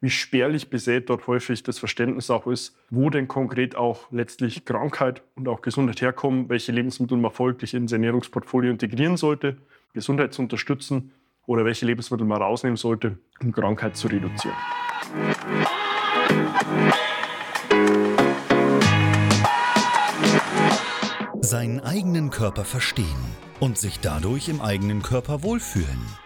wie spärlich besät dort häufig das Verständnis auch ist, wo denn konkret auch letztlich Krankheit und auch Gesundheit herkommen, welche Lebensmittel man folglich ins Ernährungsportfolio integrieren sollte, Gesundheit zu unterstützen oder welche Lebensmittel man rausnehmen sollte, um Krankheit zu reduzieren. Seinen eigenen Körper verstehen und sich dadurch im eigenen Körper wohlfühlen.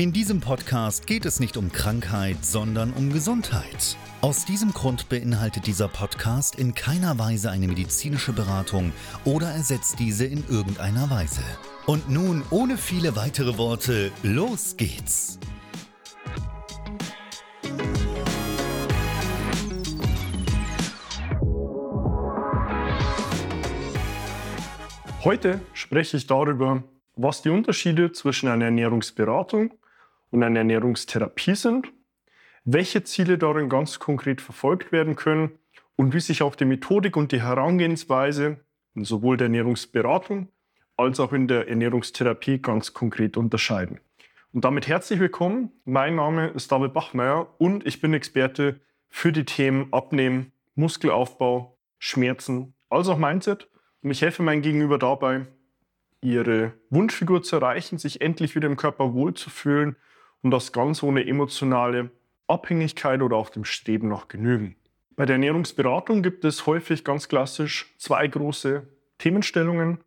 In diesem Podcast geht es nicht um Krankheit, sondern um Gesundheit. Aus diesem Grund beinhaltet dieser Podcast in keiner Weise eine medizinische Beratung oder ersetzt diese in irgendeiner Weise. Und nun, ohne viele weitere Worte, los geht's! Heute spreche ich darüber, was die Unterschiede zwischen einer Ernährungsberatung und einer Ernährungstherapie sind welche Ziele darin ganz konkret verfolgt werden können und wie sich auch die Methodik und die Herangehensweise in sowohl der Ernährungsberatung als auch in der Ernährungstherapie ganz konkret unterscheiden. Und damit herzlich willkommen. Mein Name ist David Bachmeier und ich bin Experte für die Themen Abnehmen, Muskelaufbau, Schmerzen, als auch Mindset. Und ich helfe meinem Gegenüber dabei, ihre Wunschfigur zu erreichen, sich endlich wieder im Körper wohlzufühlen und das ganz ohne emotionale Abhängigkeit oder auch dem Streben nach Genügen. Bei der Ernährungsberatung gibt es häufig ganz klassisch zwei große Themenstellungen,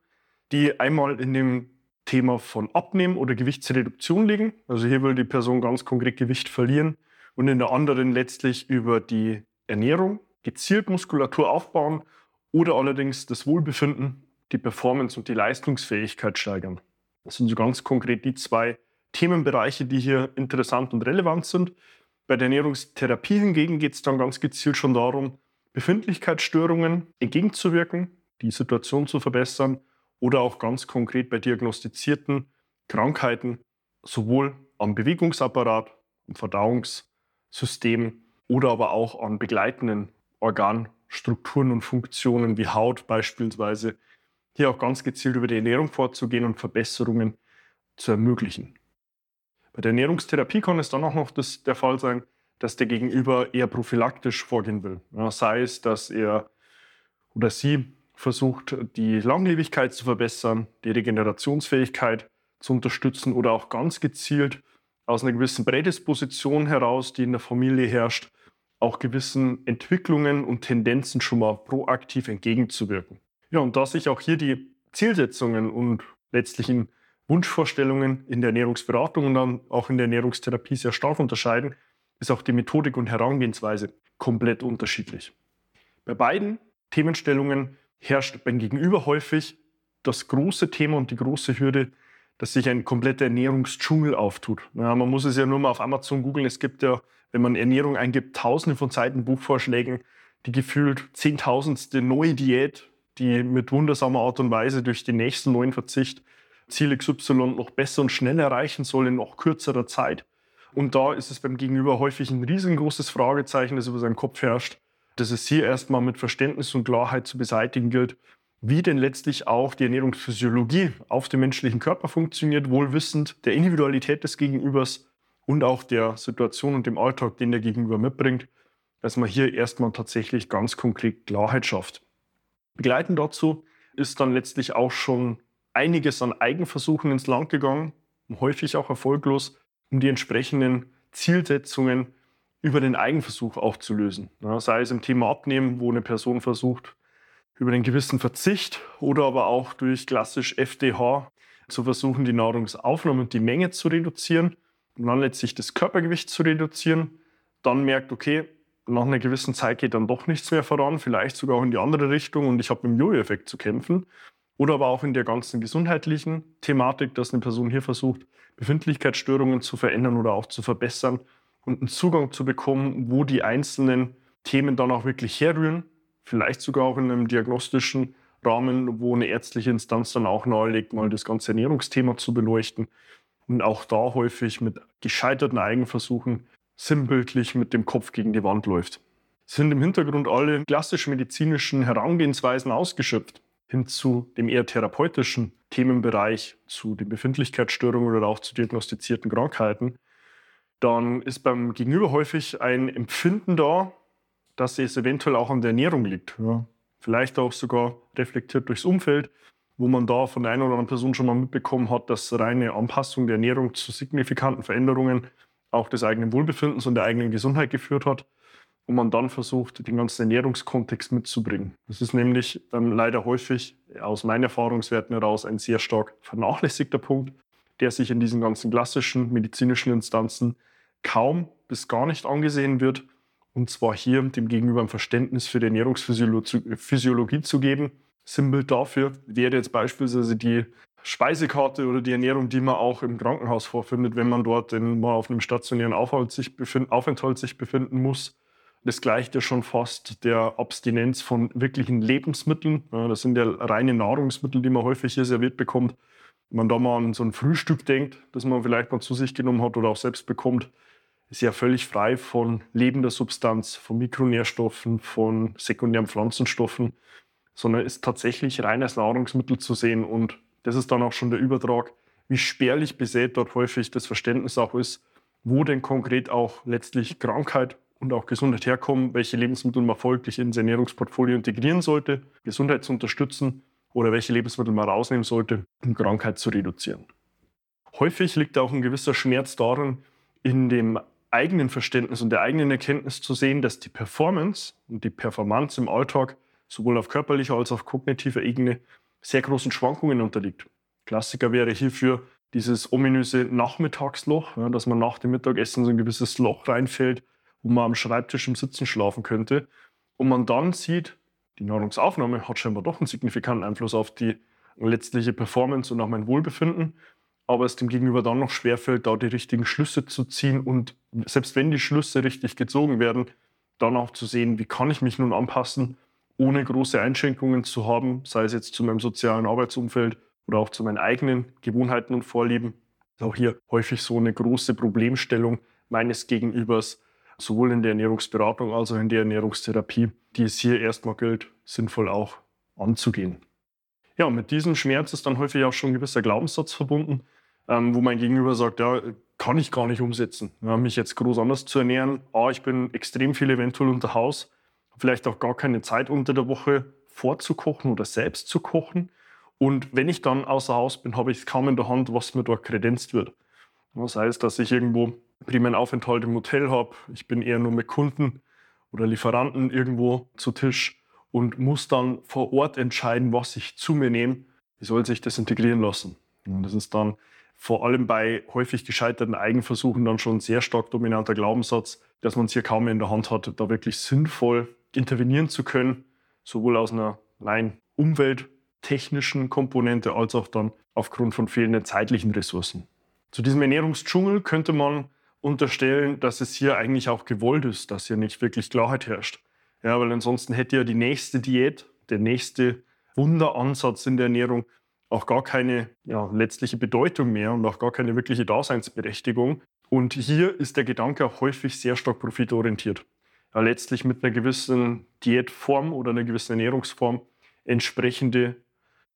die einmal in dem Thema von Abnehmen oder Gewichtsreduktion liegen. Also hier will die Person ganz konkret Gewicht verlieren und in der anderen letztlich über die Ernährung, gezielt Muskulatur aufbauen oder allerdings das Wohlbefinden, die Performance und die Leistungsfähigkeit steigern. Das sind so ganz konkret die zwei Themenbereiche, die hier interessant und relevant sind. Bei der Ernährungstherapie hingegen geht es dann ganz gezielt schon darum, Befindlichkeitsstörungen entgegenzuwirken, die Situation zu verbessern oder auch ganz konkret bei diagnostizierten Krankheiten sowohl am Bewegungsapparat, am Verdauungssystem oder aber auch an begleitenden Organstrukturen und Funktionen wie Haut beispielsweise, hier auch ganz gezielt über die Ernährung vorzugehen und Verbesserungen zu ermöglichen. Bei der Ernährungstherapie kann es dann auch noch das, der Fall sein, dass der Gegenüber eher prophylaktisch vorgehen will. Ja, sei es, dass er oder sie versucht, die Langlebigkeit zu verbessern, die Regenerationsfähigkeit zu unterstützen oder auch ganz gezielt aus einer gewissen Prädisposition heraus, die in der Familie herrscht, auch gewissen Entwicklungen und Tendenzen schon mal proaktiv entgegenzuwirken. Ja, und da sich auch hier die Zielsetzungen und letztlichen Wunschvorstellungen in der Ernährungsberatung und dann auch in der Ernährungstherapie sehr stark unterscheiden, ist auch die Methodik und Herangehensweise komplett unterschiedlich. Bei beiden Themenstellungen herrscht beim Gegenüber häufig das große Thema und die große Hürde, dass sich ein kompletter Ernährungsdschungel auftut. Ja, man muss es ja nur mal auf Amazon googeln. Es gibt ja, wenn man Ernährung eingibt, tausende von Seiten Buchvorschlägen, die gefühlt zehntausendste neue Diät, die mit wundersamer Art und Weise durch den nächsten neuen Verzicht Ziel XY noch besser und schneller erreichen soll in noch kürzerer Zeit. Und da ist es beim Gegenüber häufig ein riesengroßes Fragezeichen, das über seinen Kopf herrscht, dass es hier erstmal mit Verständnis und Klarheit zu beseitigen gilt, wie denn letztlich auch die Ernährungsphysiologie auf dem menschlichen Körper funktioniert, wohlwissend der Individualität des Gegenübers und auch der Situation und dem Alltag, den der Gegenüber mitbringt, dass man hier erstmal tatsächlich ganz konkret Klarheit schafft. Begleitend dazu ist dann letztlich auch schon einiges an Eigenversuchen ins Land gegangen, häufig auch erfolglos, um die entsprechenden Zielsetzungen über den Eigenversuch aufzulösen. Ja, sei es im Thema Abnehmen, wo eine Person versucht, über einen gewissen Verzicht oder aber auch durch klassisch FDH zu versuchen, die Nahrungsaufnahme und die Menge zu reduzieren und dann letztlich das Körpergewicht zu reduzieren. Dann merkt, okay, nach einer gewissen Zeit geht dann doch nichts mehr voran, vielleicht sogar auch in die andere Richtung und ich habe mit dem Jojo-Effekt zu kämpfen. Oder aber auch in der ganzen gesundheitlichen Thematik, dass eine Person hier versucht, Befindlichkeitsstörungen zu verändern oder auch zu verbessern und einen Zugang zu bekommen, wo die einzelnen Themen dann auch wirklich herrühren. Vielleicht sogar auch in einem diagnostischen Rahmen, wo eine ärztliche Instanz dann auch nahelegt, mal das ganze Ernährungsthema zu beleuchten. Und auch da häufig mit gescheiterten Eigenversuchen sinnbildlich mit dem Kopf gegen die Wand läuft. Sind im Hintergrund alle klassischen medizinischen Herangehensweisen ausgeschöpft, hin zu dem eher therapeutischen Themenbereich, zu den Befindlichkeitsstörungen oder auch zu diagnostizierten Krankheiten, dann ist beim Gegenüber häufig ein Empfinden da, dass es eventuell auch an der Ernährung liegt. Ja. Vielleicht auch sogar reflektiert durchs Umfeld, wo man da von der einen oder anderen Person schon mal mitbekommen hat, dass reine Anpassung der Ernährung zu signifikanten Veränderungen auch des eigenen Wohlbefindens und der eigenen Gesundheit geführt hat und man dann versucht, den ganzen Ernährungskontext mitzubringen. Das ist nämlich ähm, leider häufig aus meinen Erfahrungswerten heraus ein sehr stark vernachlässigter Punkt, der sich in diesen ganzen klassischen medizinischen Instanzen kaum bis gar nicht angesehen wird. Und zwar hier dem Gegenüber ein Verständnis für die Ernährungsphysiologie zu geben. Symbol dafür wäre jetzt beispielsweise die Speisekarte oder die Ernährung, die man auch im Krankenhaus vorfindet, wenn man dort mal auf einem stationären Aufenthalt sich, befind, Aufenthalt sich befinden muss. Das gleicht ja schon fast der Abstinenz von wirklichen Lebensmitteln. Das sind ja reine Nahrungsmittel, die man häufig hier serviert bekommt. Wenn man da mal an so ein Frühstück denkt, das man vielleicht mal zu sich genommen hat oder auch selbst bekommt, ist ja völlig frei von lebender Substanz, von Mikronährstoffen, von sekundären Pflanzenstoffen, sondern ist tatsächlich reines Nahrungsmittel zu sehen und das ist dann auch schon der Übertrag, wie spärlich besät dort häufig das Verständnis auch ist, wo denn konkret auch letztlich Krankheit und auch Gesundheit herkommen, welche Lebensmittel man folglich ins Ernährungsportfolio integrieren sollte, Gesundheit zu unterstützen oder welche Lebensmittel man rausnehmen sollte, um Krankheit zu reduzieren. Häufig liegt auch ein gewisser Schmerz darin, in dem eigenen Verständnis und der eigenen Erkenntnis zu sehen, dass die Performance und die Performance im Alltag sowohl auf körperlicher als auch auf kognitiver Ebene sehr großen Schwankungen unterliegt. Klassiker wäre hierfür dieses ominöse Nachmittagsloch, dass man nach dem Mittagessen so ein gewisses Loch reinfällt, wo man am Schreibtisch im Sitzen schlafen könnte. Und man dann sieht, die Nahrungsaufnahme hat scheinbar doch einen signifikanten Einfluss auf die letztliche Performance und auch mein Wohlbefinden, aber es dem Gegenüber dann noch schwerfällt, da die richtigen Schlüsse zu ziehen und selbst wenn die Schlüsse richtig gezogen werden, dann auch zu sehen, wie kann ich mich nun anpassen ohne große Einschränkungen zu haben, sei es jetzt zu meinem sozialen Arbeitsumfeld oder auch zu meinen eigenen Gewohnheiten und Vorlieben. Auch hier häufig so eine große Problemstellung meines Gegenübers, sowohl in der Ernährungsberatung als auch in der Ernährungstherapie, die es hier erstmal gilt, sinnvoll auch anzugehen. Ja, mit diesem Schmerz ist dann häufig auch schon ein gewisser Glaubenssatz verbunden, ähm, wo mein Gegenüber sagt, ja, kann ich gar nicht umsetzen, ja, mich jetzt groß anders zu ernähren. A, ich bin extrem viel eventuell unter Haus vielleicht auch gar keine Zeit unter der Woche vorzukochen oder selbst zu kochen. Und wenn ich dann außer Haus bin, habe ich es kaum in der Hand, was mir dort kredenzt wird. Das heißt, dass ich irgendwo primär einen Aufenthalt im Hotel habe, ich bin eher nur mit Kunden oder Lieferanten irgendwo zu Tisch und muss dann vor Ort entscheiden, was ich zu mir nehme. Wie soll sich das integrieren lassen? Und das ist dann vor allem bei häufig gescheiterten Eigenversuchen dann schon ein sehr stark dominanter Glaubenssatz, dass man es hier kaum mehr in der Hand hat, da wirklich sinnvoll intervenieren zu können, sowohl aus einer rein umwelttechnischen Komponente als auch dann aufgrund von fehlenden zeitlichen Ressourcen. Zu diesem Ernährungsdschungel könnte man unterstellen, dass es hier eigentlich auch gewollt ist, dass hier nicht wirklich Klarheit herrscht. Ja, weil ansonsten hätte ja die nächste Diät, der nächste Wunderansatz in der Ernährung auch gar keine ja, letztliche Bedeutung mehr und auch gar keine wirkliche Daseinsberechtigung. Und hier ist der Gedanke auch häufig sehr stark profitorientiert ja, letztlich mit einer gewissen Diätform oder einer gewissen Ernährungsform entsprechende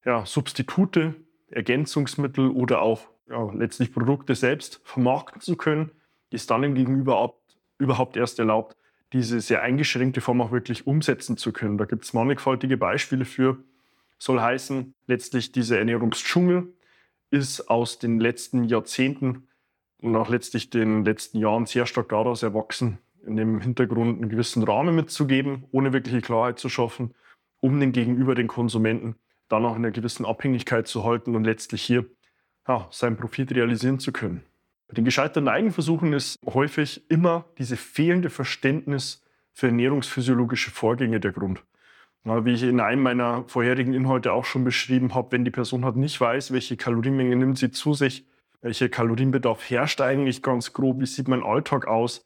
ja, Substitute, Ergänzungsmittel oder auch ja, letztlich Produkte selbst vermarkten zu können, ist dann im Gegenüber überhaupt erst erlaubt, diese sehr eingeschränkte Form auch wirklich umsetzen zu können. Da gibt es mannigfaltige Beispiele für. Soll heißen, letztlich dieser Ernährungsdschungel ist aus den letzten Jahrzehnten und auch letztlich den letzten Jahren sehr stark daraus erwachsen, in dem Hintergrund einen gewissen Rahmen mitzugeben, ohne wirkliche Klarheit zu schaffen um den Gegenüber, den Konsumenten, dann auch in einer gewissen Abhängigkeit zu halten und letztlich hier ja, seinen Profit realisieren zu können. Bei den gescheiterten Eigenversuchen ist häufig immer diese fehlende Verständnis für ernährungsphysiologische Vorgänge der Grund. Wie ich in einem meiner vorherigen Inhalte auch schon beschrieben habe, wenn die Person halt nicht weiß, welche Kalorienmenge nimmt sie zu sich, welcher Kalorienbedarf herrscht eigentlich ganz grob, wie sieht mein Alltag aus,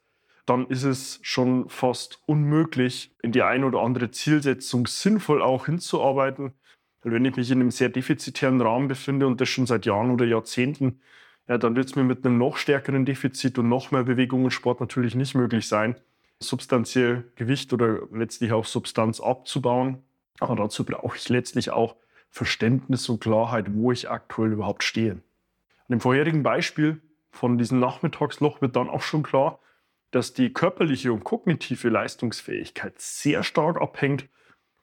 dann ist es schon fast unmöglich, in die eine oder andere Zielsetzung sinnvoll auch hinzuarbeiten. Wenn ich mich in einem sehr defizitären Rahmen befinde und das schon seit Jahren oder Jahrzehnten, ja, dann wird es mir mit einem noch stärkeren Defizit und noch mehr Bewegung und Sport natürlich nicht möglich sein, substanziell Gewicht oder letztlich auch Substanz abzubauen. Aber dazu brauche ich letztlich auch Verständnis und Klarheit, wo ich aktuell überhaupt stehe. An dem vorherigen Beispiel von diesem Nachmittagsloch wird dann auch schon klar, dass die körperliche und kognitive Leistungsfähigkeit sehr stark abhängt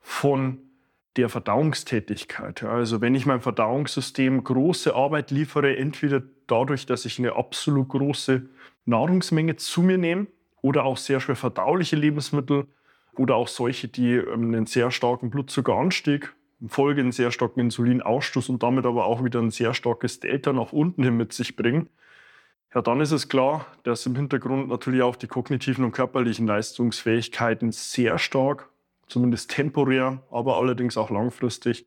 von der Verdauungstätigkeit. Also wenn ich meinem Verdauungssystem große Arbeit liefere, entweder dadurch, dass ich eine absolut große Nahrungsmenge zu mir nehme oder auch sehr schwer verdauliche Lebensmittel oder auch solche, die ähm, einen sehr starken Blutzuckeranstieg, Folge einen sehr starken Insulinausstoß und damit aber auch wieder ein sehr starkes Delta nach unten hin mit sich bringen, ja, dann ist es klar, dass im Hintergrund natürlich auch die kognitiven und körperlichen Leistungsfähigkeiten sehr stark, zumindest temporär, aber allerdings auch langfristig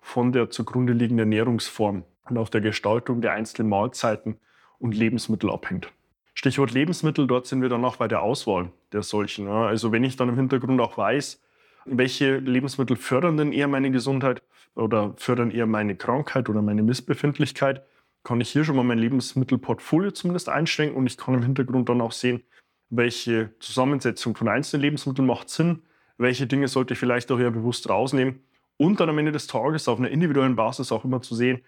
von der zugrunde liegenden Ernährungsform und auch der Gestaltung der einzelnen Mahlzeiten und Lebensmittel abhängt. Stichwort Lebensmittel, dort sind wir dann auch bei der Auswahl der solchen. Also wenn ich dann im Hintergrund auch weiß, welche Lebensmittel fördern denn eher meine Gesundheit oder fördern eher meine Krankheit oder meine Missbefindlichkeit, kann ich hier schon mal mein Lebensmittelportfolio zumindest einschränken und ich kann im Hintergrund dann auch sehen, welche Zusammensetzung von einzelnen Lebensmitteln macht Sinn, welche Dinge sollte ich vielleicht auch eher bewusst rausnehmen und dann am Ende des Tages auf einer individuellen Basis auch immer zu sehen,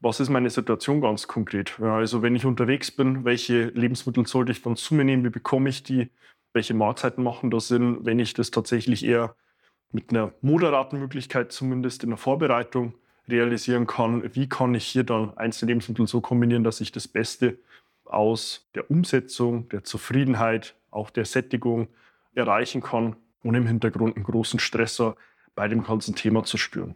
was ist meine Situation ganz konkret. Also wenn ich unterwegs bin, welche Lebensmittel sollte ich dann zu mir nehmen, wie bekomme ich die, welche Mahlzeiten machen da Sinn, wenn ich das tatsächlich eher mit einer moderaten Möglichkeit zumindest in der Vorbereitung realisieren kann, wie kann ich hier dann einzelne Lebensmittel so kombinieren, dass ich das Beste aus der Umsetzung, der Zufriedenheit, auch der Sättigung erreichen kann, ohne im Hintergrund einen großen Stressor bei dem ganzen Thema zu spüren.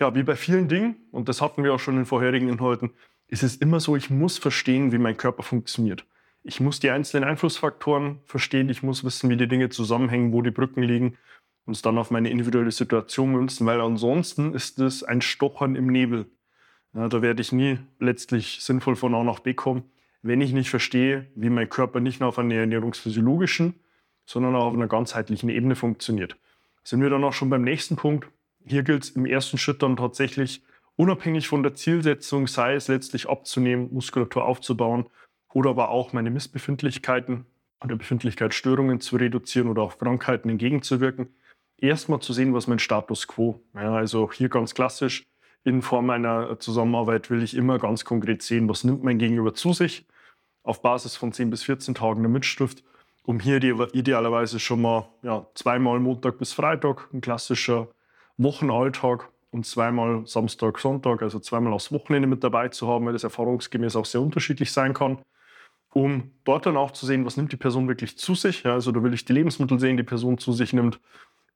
Ja, wie bei vielen Dingen, und das hatten wir auch schon in vorherigen Inhalten, ist es immer so, ich muss verstehen, wie mein Körper funktioniert. Ich muss die einzelnen Einflussfaktoren verstehen, ich muss wissen, wie die Dinge zusammenhängen, wo die Brücken liegen und es dann auf meine individuelle Situation münzen, weil ansonsten ist es ein Stochern im Nebel. Ja, da werde ich nie letztlich sinnvoll von A nach B kommen, wenn ich nicht verstehe, wie mein Körper nicht nur auf einer ernährungsphysiologischen, sondern auch auf einer ganzheitlichen Ebene funktioniert. Sind wir dann auch schon beim nächsten Punkt. Hier gilt es im ersten Schritt dann tatsächlich, unabhängig von der Zielsetzung, sei es letztlich abzunehmen, Muskulatur aufzubauen oder aber auch meine Missbefindlichkeiten oder Befindlichkeitsstörungen zu reduzieren oder auch Krankheiten entgegenzuwirken, erstmal zu sehen, was mein Status quo. Ja, also hier ganz klassisch, in Form einer Zusammenarbeit will ich immer ganz konkret sehen, was nimmt mein Gegenüber zu sich, auf Basis von 10 bis 14 Tagen der Mitschrift, um hier idealerweise schon mal ja, zweimal Montag bis Freitag, ein klassischer Wochenalltag und zweimal Samstag, Sonntag, also zweimal aufs Wochenende mit dabei zu haben, weil das erfahrungsgemäß auch sehr unterschiedlich sein kann, um dort dann auch zu sehen, was nimmt die Person wirklich zu sich. Ja, also da will ich die Lebensmittel sehen, die Person zu sich nimmt,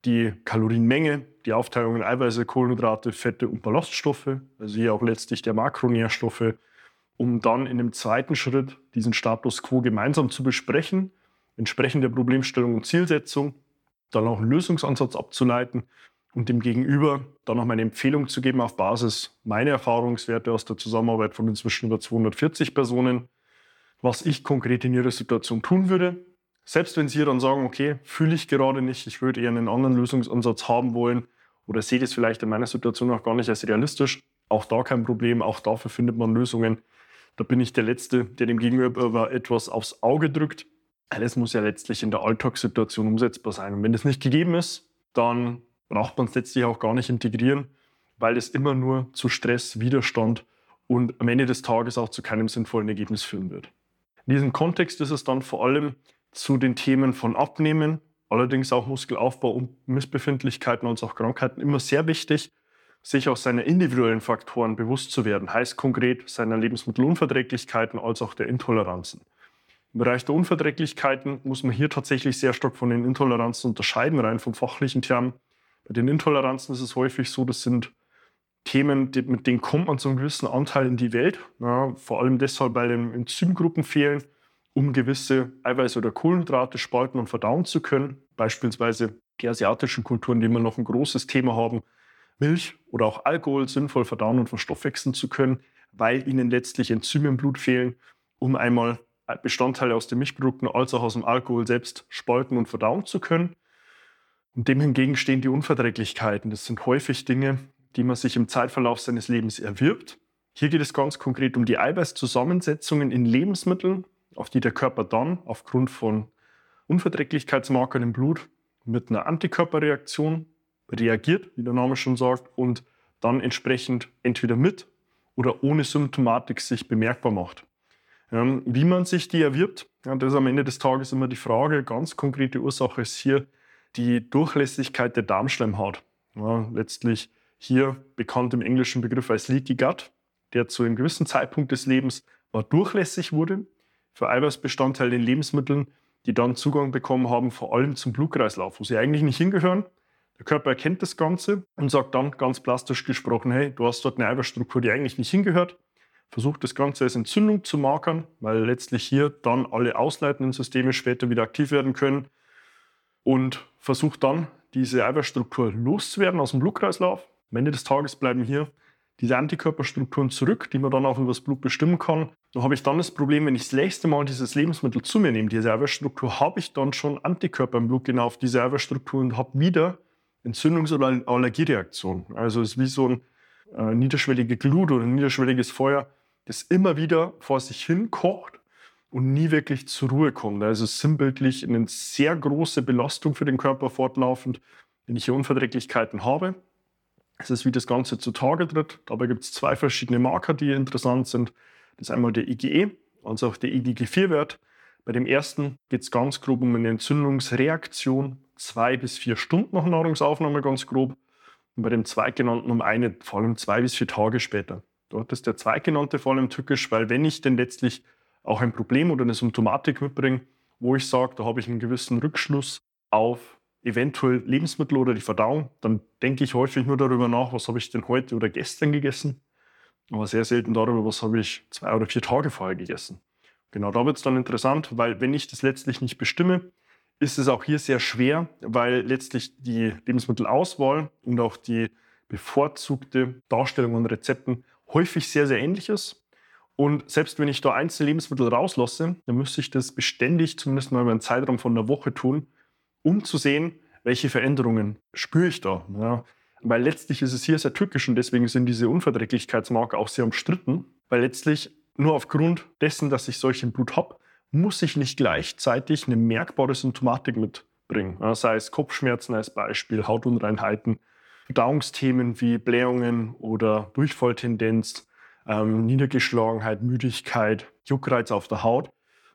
die Kalorienmenge, die Aufteilung in Eiweiße, Kohlenhydrate, Fette und Ballaststoffe, also hier auch letztlich der Makronährstoffe, um dann in dem zweiten Schritt diesen Status quo gemeinsam zu besprechen, entsprechend der Problemstellung und Zielsetzung, dann auch einen Lösungsansatz abzuleiten und dem Gegenüber dann noch meine Empfehlung zu geben auf Basis meiner Erfahrungswerte aus der Zusammenarbeit von inzwischen über 240 Personen, was ich konkret in ihrer Situation tun würde, selbst wenn Sie dann sagen, okay, fühle ich gerade nicht, ich würde eher einen anderen Lösungsansatz haben wollen oder sehe das vielleicht in meiner Situation auch gar nicht als realistisch, auch da kein Problem, auch dafür findet man Lösungen. Da bin ich der Letzte, der dem Gegenüber etwas aufs Auge drückt. Alles muss ja letztlich in der Alltagssituation umsetzbar sein. Und wenn das nicht gegeben ist, dann braucht man es letztlich auch gar nicht integrieren, weil es immer nur zu Stress, Widerstand und am Ende des Tages auch zu keinem sinnvollen Ergebnis führen wird. In diesem Kontext ist es dann vor allem zu den Themen von Abnehmen, allerdings auch Muskelaufbau und Missbefindlichkeiten und auch Krankheiten immer sehr wichtig, sich auch seiner individuellen Faktoren bewusst zu werden. Heißt konkret seiner Lebensmittelunverträglichkeiten als auch der Intoleranzen. Im Bereich der Unverträglichkeiten muss man hier tatsächlich sehr stark von den Intoleranzen unterscheiden, rein vom fachlichen Term. Bei den Intoleranzen ist es häufig so, das sind Themen, mit denen kommt man zu einem gewissen Anteil in die Welt. Ja, vor allem deshalb, weil Enzymgruppen fehlen, um gewisse Eiweiß- oder Kohlenhydrate spalten und verdauen zu können. Beispielsweise die asiatischen Kulturen, die immer noch ein großes Thema haben, Milch oder auch Alkohol sinnvoll verdauen und verstoffwechseln zu können, weil ihnen letztlich Enzyme im Blut fehlen, um einmal Bestandteile aus den Milchprodukten als auch aus dem Alkohol selbst spalten und verdauen zu können. Und dem hingegen stehen die Unverträglichkeiten. Das sind häufig Dinge, die man sich im Zeitverlauf seines Lebens erwirbt. Hier geht es ganz konkret um die Eiweißzusammensetzungen in Lebensmitteln, auf die der Körper dann aufgrund von Unverträglichkeitsmarkern im Blut mit einer Antikörperreaktion reagiert, wie der Name schon sagt, und dann entsprechend entweder mit oder ohne Symptomatik sich bemerkbar macht. Ähm, wie man sich die erwirbt, das ist am Ende des Tages immer die Frage. Ganz konkrete Ursache ist hier die Durchlässigkeit der Darmschleimhaut. Letztlich hier bekannt im englischen Begriff als Leaky Gut, der zu einem gewissen Zeitpunkt des Lebens mal durchlässig wurde für Eiweißbestandteile in Lebensmitteln, die dann Zugang bekommen haben, vor allem zum Blutkreislauf, wo sie eigentlich nicht hingehören. Der Körper erkennt das Ganze und sagt dann ganz plastisch gesprochen, hey, du hast dort eine Eiweißstruktur, die eigentlich nicht hingehört. Versucht das Ganze als Entzündung zu markern, weil letztlich hier dann alle ausleitenden Systeme später wieder aktiv werden können. Und versucht dann, diese Eiweißstruktur loszuwerden aus dem Blutkreislauf. Am Ende des Tages bleiben hier diese Antikörperstrukturen zurück, die man dann auch über das Blut bestimmen kann. Dann habe ich dann das Problem, wenn ich das nächste Mal dieses Lebensmittel zu mir nehme, diese Eiweißstruktur, habe ich dann schon Antikörper im Blut genau auf diese Eiweißstruktur und habe wieder Entzündungs- oder Allergiereaktion. Also es ist wie so ein äh, niederschwellige Glut oder ein niederschwelliges Feuer, das immer wieder vor sich hin kocht und nie wirklich zur Ruhe kommt. Also sinnbildlich eine sehr große Belastung für den Körper fortlaufend, wenn ich hier Unverträglichkeiten habe. Es ist, wie das Ganze zutage tritt. Dabei gibt es zwei verschiedene Marker, die interessant sind. Das ist einmal der IgE, also auch der IgG4-Wert. Bei dem ersten geht es ganz grob um eine Entzündungsreaktion, zwei bis vier Stunden nach Nahrungsaufnahme ganz grob. Und bei dem zweitgenannten um eine, vor allem zwei bis vier Tage später. Dort ist der zweitgenannte vor allem tückisch, weil wenn ich denn letztlich auch ein Problem oder eine Symptomatik mitbringe, wo ich sage, da habe ich einen gewissen Rückschluss auf eventuell Lebensmittel oder die Verdauung, dann denke ich häufig nur darüber nach, was habe ich denn heute oder gestern gegessen, aber sehr selten darüber, was habe ich zwei oder vier Tage vorher gegessen. Genau da wird es dann interessant, weil wenn ich das letztlich nicht bestimme, ist es auch hier sehr schwer, weil letztlich die Lebensmittelauswahl und auch die bevorzugte Darstellung von Rezepten häufig sehr, sehr ähnlich ist. Und selbst wenn ich da einzelne Lebensmittel rauslasse, dann müsste ich das beständig, zumindest mal über einen Zeitraum von einer Woche tun, um zu sehen, welche Veränderungen spüre ich da. Ja. Weil letztlich ist es hier sehr tückisch und deswegen sind diese Unverträglichkeitsmarker auch sehr umstritten, weil letztlich nur aufgrund dessen, dass ich solchen Blut habe, muss ich nicht gleichzeitig eine merkbare Symptomatik mitbringen. Sei es Kopfschmerzen als Beispiel, Hautunreinheiten, Verdauungsthemen wie Blähungen oder Durchfalltendenz, ähm, Niedergeschlagenheit, Müdigkeit, Juckreiz auf der Haut.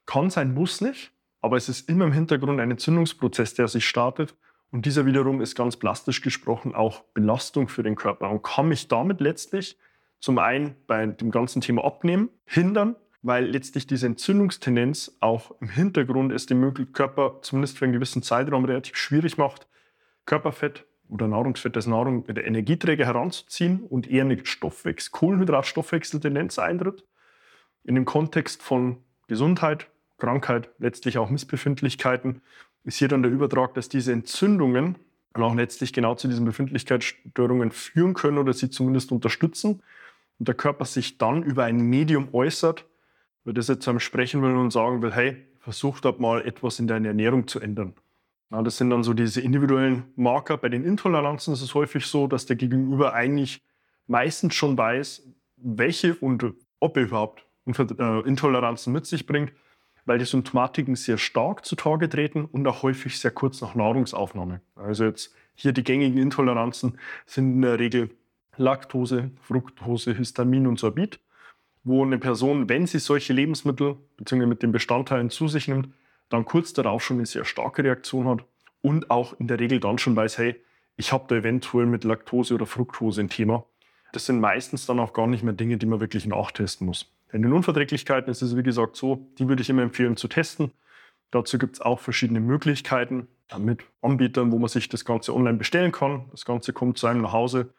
Kann sein, muss nicht. Aber es ist immer im Hintergrund ein Entzündungsprozess, der sich startet. Und dieser wiederum ist ganz plastisch gesprochen auch Belastung für den Körper und kann mich damit letztlich zum einen bei dem ganzen Thema Abnehmen hindern, weil letztlich diese Entzündungstendenz auch im Hintergrund es dem Körper zumindest für einen gewissen Zeitraum relativ schwierig macht, Körperfett oder Nahrungsfett als Nahrung Energieträger heranzuziehen und eher eine Stoffwechsel, Kohlenhydratstoffwechseltendenz eintritt. In dem Kontext von Gesundheit, Krankheit, letztlich auch Missbefindlichkeiten, ist hier dann der Übertrag, dass diese Entzündungen und auch letztlich genau zu diesen Befindlichkeitsstörungen führen können oder sie zumindest unterstützen und der Körper sich dann über ein Medium äußert, über das er zu einem sprechen will und sagen will, hey, versuch dort mal etwas in deiner Ernährung zu ändern. Ja, das sind dann so diese individuellen Marker. Bei den Intoleranzen ist es häufig so, dass der Gegenüber eigentlich meistens schon weiß, welche und ob er überhaupt äh, Intoleranzen mit sich bringt weil die Symptomatiken sehr stark zutage treten und auch häufig sehr kurz nach Nahrungsaufnahme. Also jetzt hier die gängigen Intoleranzen sind in der Regel Laktose, Fructose, Histamin und Sorbit, wo eine Person, wenn sie solche Lebensmittel bzw. mit den Bestandteilen zu sich nimmt, dann kurz darauf schon eine sehr starke Reaktion hat und auch in der Regel dann schon weiß, hey, ich habe da eventuell mit Laktose oder Fructose ein Thema. Das sind meistens dann auch gar nicht mehr Dinge, die man wirklich nachtesten muss. In den Unverträglichkeiten ist es, wie gesagt, so, die würde ich immer empfehlen zu testen. Dazu gibt es auch verschiedene Möglichkeiten. mit Anbietern, wo man sich das Ganze online bestellen kann. Das Ganze kommt zu einem nach Hause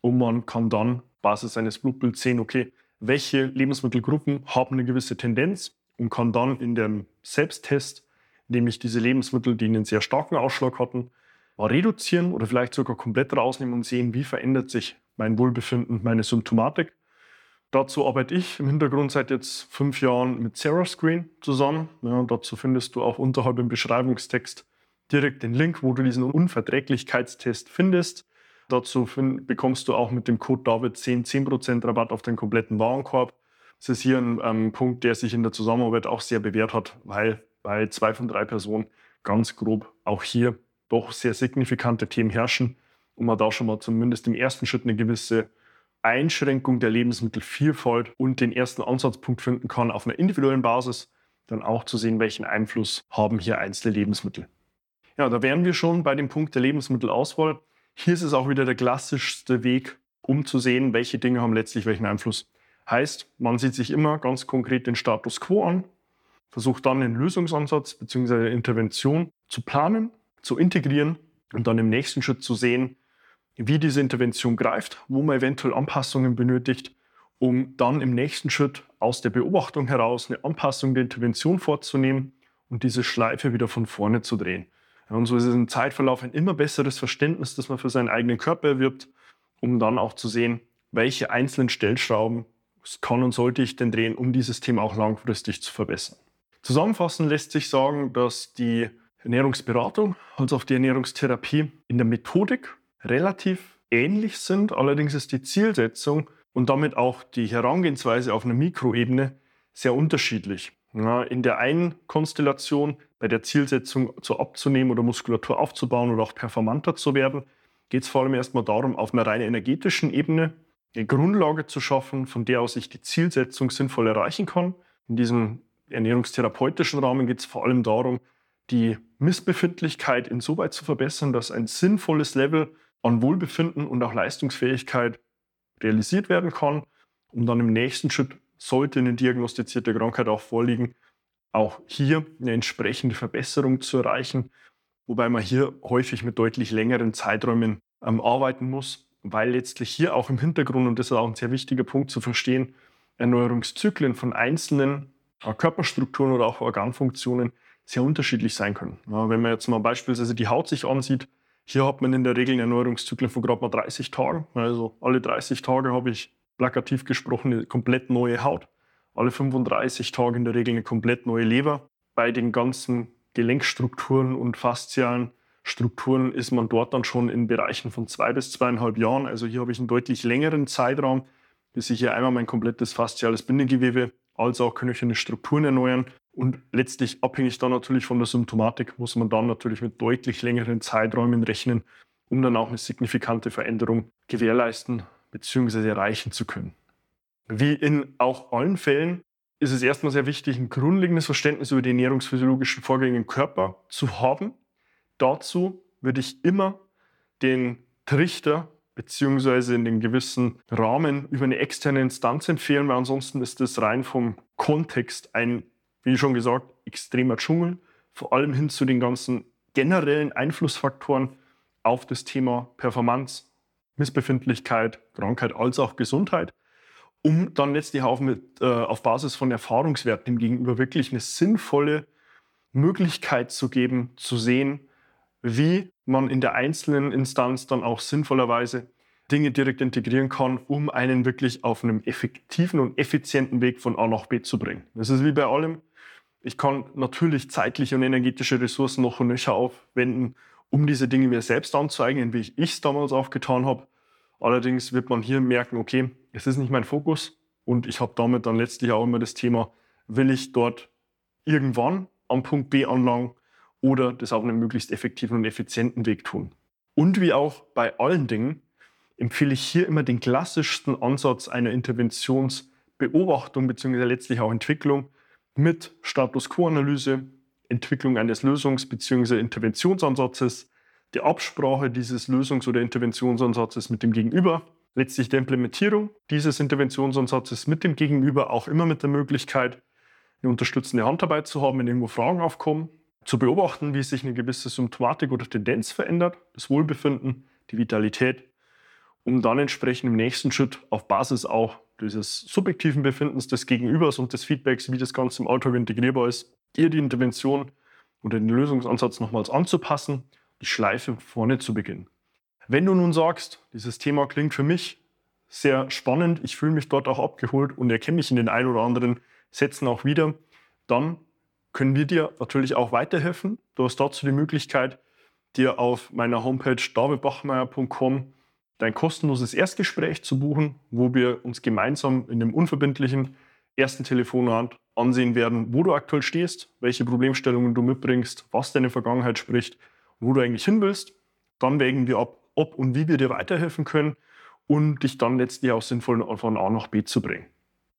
und man kann dann Basis eines Blutbilds sehen, okay, welche Lebensmittelgruppen haben eine gewisse Tendenz und kann dann in dem Selbsttest, nämlich diese Lebensmittel, die einen sehr starken Ausschlag hatten, mal reduzieren oder vielleicht sogar komplett rausnehmen und sehen, wie verändert sich mein Wohlbefinden, meine Symptomatik. Dazu arbeite ich im Hintergrund seit jetzt fünf Jahren mit Sarah Screen zusammen. Ja, dazu findest du auch unterhalb im Beschreibungstext direkt den Link, wo du diesen Unverträglichkeitstest findest. Dazu find, bekommst du auch mit dem Code David10 10% Rabatt auf den kompletten Warenkorb. Das ist hier ein ähm, Punkt, der sich in der Zusammenarbeit auch sehr bewährt hat, weil bei zwei von drei Personen ganz grob auch hier doch sehr signifikante Themen herrschen und man da schon mal zumindest im ersten Schritt eine gewisse Einschränkung der Lebensmittelvielfalt und den ersten Ansatzpunkt finden kann, auf einer individuellen Basis dann auch zu sehen, welchen Einfluss haben hier einzelne Lebensmittel. Ja, da wären wir schon bei dem Punkt der Lebensmittelauswahl. Hier ist es auch wieder der klassischste Weg, um zu sehen, welche Dinge haben letztlich welchen Einfluss. Heißt, man sieht sich immer ganz konkret den Status quo an, versucht dann den Lösungsansatz bzw. Intervention zu planen, zu integrieren und dann im nächsten Schritt zu sehen, wie diese Intervention greift, wo man eventuell Anpassungen benötigt, um dann im nächsten Schritt aus der Beobachtung heraus eine Anpassung der Intervention vorzunehmen und diese Schleife wieder von vorne zu drehen. Und so ist es im Zeitverlauf ein immer besseres Verständnis, das man für seinen eigenen Körper erwirbt, um dann auch zu sehen, welche einzelnen Stellschrauben kann und sollte ich denn drehen, um dieses Thema auch langfristig zu verbessern. Zusammenfassend lässt sich sagen, dass die Ernährungsberatung als auch die Ernährungstherapie in der Methodik relativ ähnlich sind. Allerdings ist die Zielsetzung und damit auch die Herangehensweise auf einer Mikroebene sehr unterschiedlich. In der einen Konstellation, bei der Zielsetzung zu abzunehmen oder Muskulatur aufzubauen oder auch performanter zu werden, geht es vor allem erstmal darum, auf einer rein energetischen Ebene eine Grundlage zu schaffen, von der aus ich die Zielsetzung sinnvoll erreichen kann. In diesem ernährungstherapeutischen Rahmen geht es vor allem darum, die Missbefindlichkeit insoweit zu verbessern, dass ein sinnvolles Level an Wohlbefinden und auch Leistungsfähigkeit realisiert werden kann, um dann im nächsten Schritt sollte eine diagnostizierte Krankheit auch vorliegen, auch hier eine entsprechende Verbesserung zu erreichen, wobei man hier häufig mit deutlich längeren Zeiträumen ähm, arbeiten muss, weil letztlich hier auch im Hintergrund, und das ist auch ein sehr wichtiger Punkt zu verstehen, Erneuerungszyklen von einzelnen äh, Körperstrukturen oder auch Organfunktionen sehr unterschiedlich sein können. Wenn man jetzt mal beispielsweise die Haut sich ansieht, hier hat man in der Regel einen Erneuerungszyklus von gerade mal 30 Tagen. Also alle 30 Tage habe ich plakativ gesprochen, eine komplett neue Haut. Alle 35 Tage in der Regel eine komplett neue Leber. Bei den ganzen Gelenkstrukturen und faszialen Strukturen ist man dort dann schon in Bereichen von zwei bis zweieinhalb Jahren. Also hier habe ich einen deutlich längeren Zeitraum, bis ich hier einmal mein komplettes fasziales Bindegewebe als auch knöcherne Strukturen erneuern. Und letztlich abhängig dann natürlich von der Symptomatik muss man dann natürlich mit deutlich längeren Zeiträumen rechnen, um dann auch eine signifikante Veränderung gewährleisten bzw. erreichen zu können. Wie in auch allen Fällen ist es erstmal sehr wichtig, ein grundlegendes Verständnis über die ernährungsphysiologischen Vorgänge im Körper zu haben. Dazu würde ich immer den Trichter bzw. in den gewissen Rahmen über eine externe Instanz empfehlen, weil ansonsten ist das rein vom Kontext ein, wie schon gesagt, extremer Dschungel, vor allem hin zu den ganzen generellen Einflussfaktoren auf das Thema Performance, Missbefindlichkeit, Krankheit als auch Gesundheit, um dann letztlich auch mit, äh, auf Basis von Erfahrungswerten dem Gegenüber wirklich eine sinnvolle Möglichkeit zu geben, zu sehen, wie man in der einzelnen Instanz dann auch sinnvollerweise Dinge direkt integrieren kann, um einen wirklich auf einem effektiven und effizienten Weg von A nach B zu bringen. Das ist wie bei allem. Ich kann natürlich zeitliche und energetische Ressourcen noch und nöcher aufwenden, um diese Dinge mir selbst anzueignen, wie ich es damals auch getan habe. Allerdings wird man hier merken, okay, es ist nicht mein Fokus und ich habe damit dann letztlich auch immer das Thema, will ich dort irgendwann am Punkt B anlangen oder das auf einem möglichst effektiven und effizienten Weg tun. Und wie auch bei allen Dingen empfehle ich hier immer den klassischsten Ansatz einer Interventionsbeobachtung bzw. letztlich auch Entwicklung mit Status Quo-Analyse, Entwicklung eines Lösungs- bzw. Interventionsansatzes, die Absprache dieses Lösungs- oder Interventionsansatzes mit dem Gegenüber, letztlich der Implementierung dieses Interventionsansatzes mit dem Gegenüber auch immer mit der Möglichkeit, eine unterstützende Handarbeit zu haben, wenn irgendwo Fragen aufkommen. Zu beobachten, wie sich eine gewisse Symptomatik oder Tendenz verändert, das Wohlbefinden, die Vitalität, um dann entsprechend im nächsten Schritt auf Basis auch dieses subjektiven Befindens des Gegenübers und des Feedbacks, wie das Ganze im Alltag integrierbar ist, ihr die Intervention oder den Lösungsansatz nochmals anzupassen, die Schleife vorne zu beginnen. Wenn du nun sagst, dieses Thema klingt für mich sehr spannend, ich fühle mich dort auch abgeholt und erkenne mich in den ein oder anderen Sätzen auch wieder, dann können wir dir natürlich auch weiterhelfen. Du hast dazu die Möglichkeit, dir auf meiner Homepage davidbachmeier.com dein kostenloses Erstgespräch zu buchen, wo wir uns gemeinsam in einem unverbindlichen ersten Telefonat ansehen werden, wo du aktuell stehst, welche Problemstellungen du mitbringst, was deine Vergangenheit spricht, wo du eigentlich hin willst. Dann wägen wir ab, ob und wie wir dir weiterhelfen können und dich dann letztlich auch sinnvoll von A nach B zu bringen.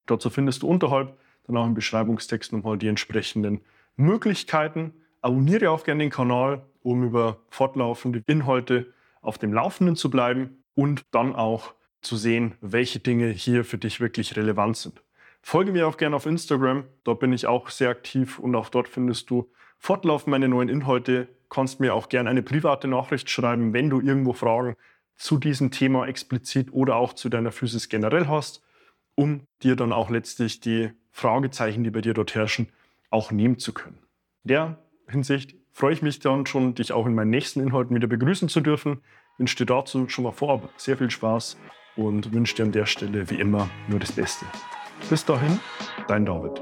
Dazu findest du unterhalb dann auch im Beschreibungstext nochmal die entsprechenden Möglichkeiten. Abonniere auch gerne den Kanal, um über fortlaufende Inhalte auf dem Laufenden zu bleiben und dann auch zu sehen, welche Dinge hier für dich wirklich relevant sind. Folge mir auch gerne auf Instagram, dort bin ich auch sehr aktiv und auch dort findest du fortlaufend meine neuen Inhalte. Kannst mir auch gerne eine private Nachricht schreiben, wenn du irgendwo Fragen zu diesem Thema explizit oder auch zu deiner Physis generell hast, um dir dann auch letztlich die Fragezeichen, die bei dir dort herrschen, auch nehmen zu können. In der Hinsicht freue ich mich dann schon, dich auch in meinen nächsten Inhalten wieder begrüßen zu dürfen. Wünsche dir dazu schon mal vorab sehr viel Spaß und wünsche dir an der Stelle wie immer nur das Beste. Bis dahin, dein David.